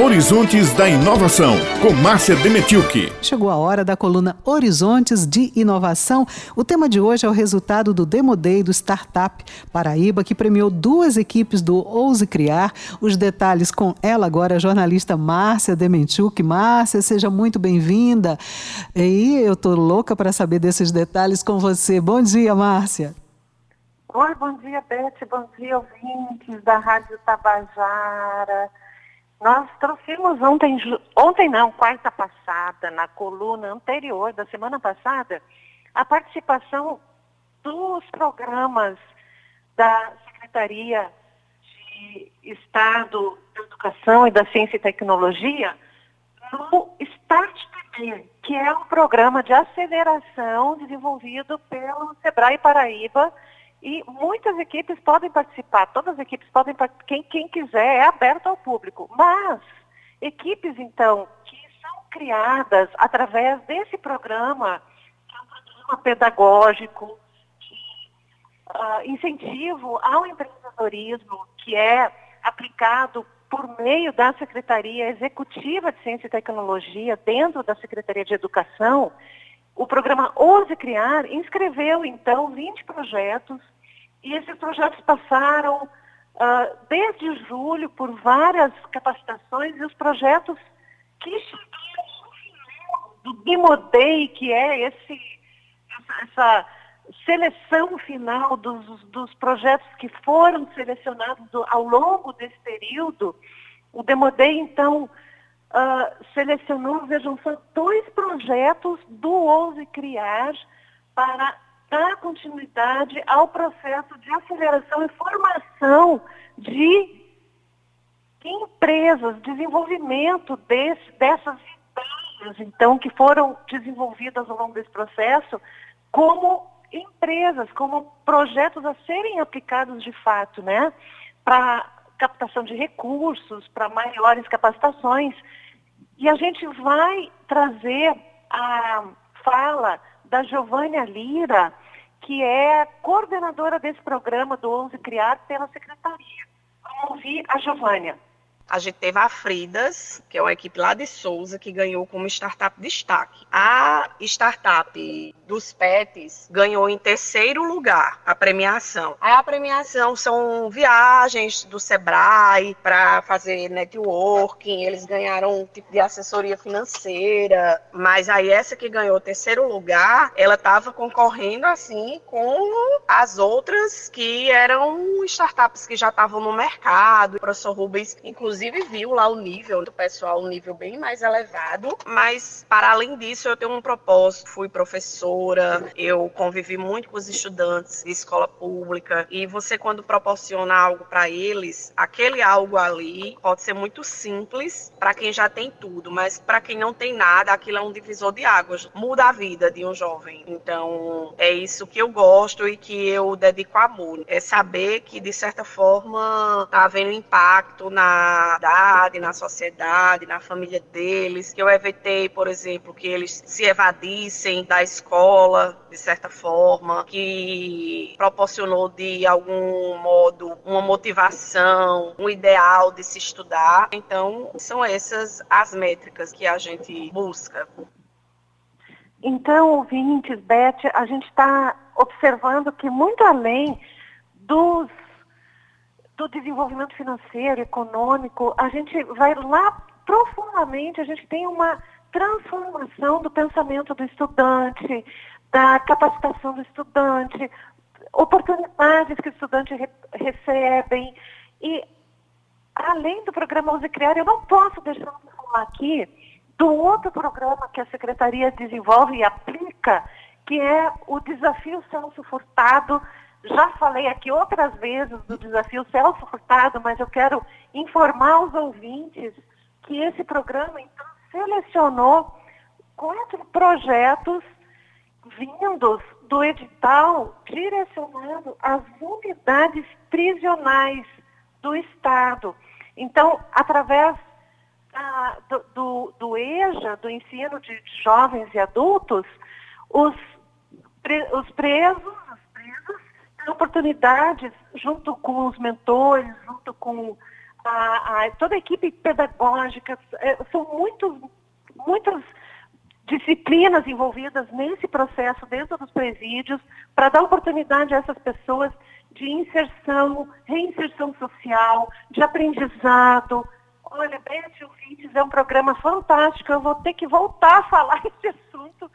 Horizontes da Inovação, com Márcia Demetilke. Chegou a hora da coluna Horizontes de Inovação. O tema de hoje é o resultado do Demo Day do Startup Paraíba, que premiou duas equipes do Ouse Criar. Os detalhes com ela agora, a jornalista Márcia Demetilke. Márcia, seja muito bem-vinda. E eu tô louca para saber desses detalhes com você. Bom dia, Márcia. Oi, bom dia, Beth. Bom dia, ouvintes da Rádio Tabajara. Nós trouxemos ontem, ontem não, quarta passada, na coluna anterior da semana passada, a participação dos programas da Secretaria de Estado da Educação e da Ciência e Tecnologia no Start PB, que é um programa de aceleração desenvolvido pelo Sebrae Paraíba e muitas equipes podem participar, todas as equipes podem participar, quem, quem quiser, é aberto ao público. Mas equipes, então, que são criadas através desse programa, que é um programa pedagógico, de uh, incentivo ao empreendedorismo, que é aplicado por meio da Secretaria Executiva de Ciência e Tecnologia, dentro da Secretaria de Educação, o programa Ouse Criar inscreveu, então, 20 projetos, e esses projetos passaram uh, desde julho por várias capacitações, e os projetos que chegaram do Bimodei, que é esse, essa, essa seleção final dos, dos projetos que foram selecionados do, ao longo desse período, o Demodei, então, uh, selecionou, vejam, são dois projetos do Ouse Criar para dar continuidade ao processo de aceleração e formação de empresas, desenvolvimento desse, dessas ideias, então, que foram desenvolvidas ao longo desse processo, como empresas, como projetos a serem aplicados de fato, né? Para captação de recursos, para maiores capacitações. E a gente vai trazer a fala da Giovânia Lira, que é coordenadora desse programa do 11 criado pela Secretaria. Vamos ouvir a Giovânia. A gente teve a Fridas, que é uma equipe lá de Souza, que ganhou como startup destaque. A startup dos pets ganhou em terceiro lugar a premiação. Aí a premiação são viagens do Sebrae para fazer networking, eles ganharam um tipo de assessoria financeira, mas aí essa que ganhou o terceiro lugar, ela estava concorrendo assim com as outras que eram startups que já estavam no mercado. O professor Rubens, inclusive, inclusive viu lá o nível do pessoal, um nível bem mais elevado, mas para além disso eu tenho um propósito, fui professora, eu convivi muito com os estudantes de escola pública. E você quando proporciona algo para eles, aquele algo ali pode ser muito simples para quem já tem tudo, mas para quem não tem nada, aquilo é um divisor de águas, muda a vida de um jovem. Então, é isso que eu gosto e que eu dedico amor, é saber que de certa forma tá havendo impacto na comunidade, na sociedade, na família deles, que eu evitei, por exemplo, que eles se evadissem da escola, de certa forma, que proporcionou de algum modo uma motivação, um ideal de se estudar. Então, são essas as métricas que a gente busca. Então, ouvintes, Beth, a gente está observando que muito além dos do desenvolvimento financeiro, econômico, a gente vai lá profundamente, a gente tem uma transformação do pensamento do estudante, da capacitação do estudante, oportunidades que o estudante re. E, além do programa Use Criar, eu não posso deixar de falar aqui do outro programa que a Secretaria desenvolve e aplica, que é o Desafio Celso Furtado, já falei aqui outras vezes do desafio Celso Furtado, mas eu quero informar os ouvintes que esse programa então selecionou quatro projetos vindos do edital direcionado às unidades prisionais do Estado. Então, através ah, do, do, do, EJA, do ensino de jovens e adultos, os, os presos oportunidades, junto com os mentores, junto com a, a, toda a equipe pedagógica, é, são muitos, muitas disciplinas envolvidas nesse processo dentro dos presídios para dar oportunidade a essas pessoas de inserção, reinserção social, de aprendizado. Olha, Beth Ouvintes é um programa fantástico, eu vou ter que voltar a falar esse assunto,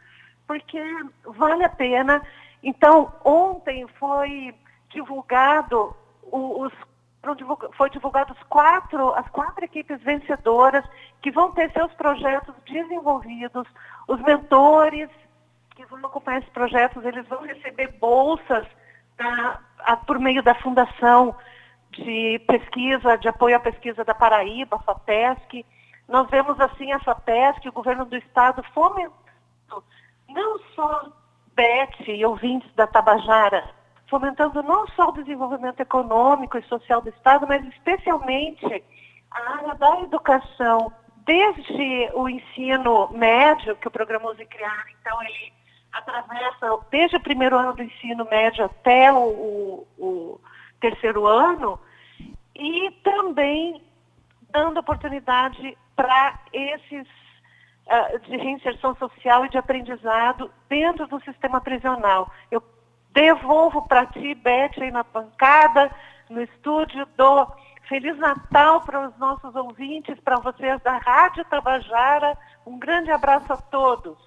porque vale a pena. Então, ontem foi divulgado os foi divulgados quatro, as quatro equipes vencedoras que vão ter seus projetos desenvolvidos, os mentores que vão acompanhar esses projetos, eles vão receber bolsas da, a, por meio da Fundação de Pesquisa, de Apoio à Pesquisa da Paraíba, a FAPESC. Nós vemos assim a FAPESC, o governo do estado, fomentando não só BET e ouvintes da Tabajara, fomentando não só o desenvolvimento econômico e social do Estado, mas especialmente a área da educação, desde o ensino médio, que o programa Use Criar, então ele atravessa desde o primeiro ano do ensino médio até o, o, o terceiro ano, e também dando oportunidade para esses de reinserção social e de aprendizado dentro do sistema prisional. Eu Devolvo para ti, Beth, aí na bancada, no estúdio, dou Feliz Natal para os nossos ouvintes, para vocês da Rádio Tabajara. Um grande abraço a todos.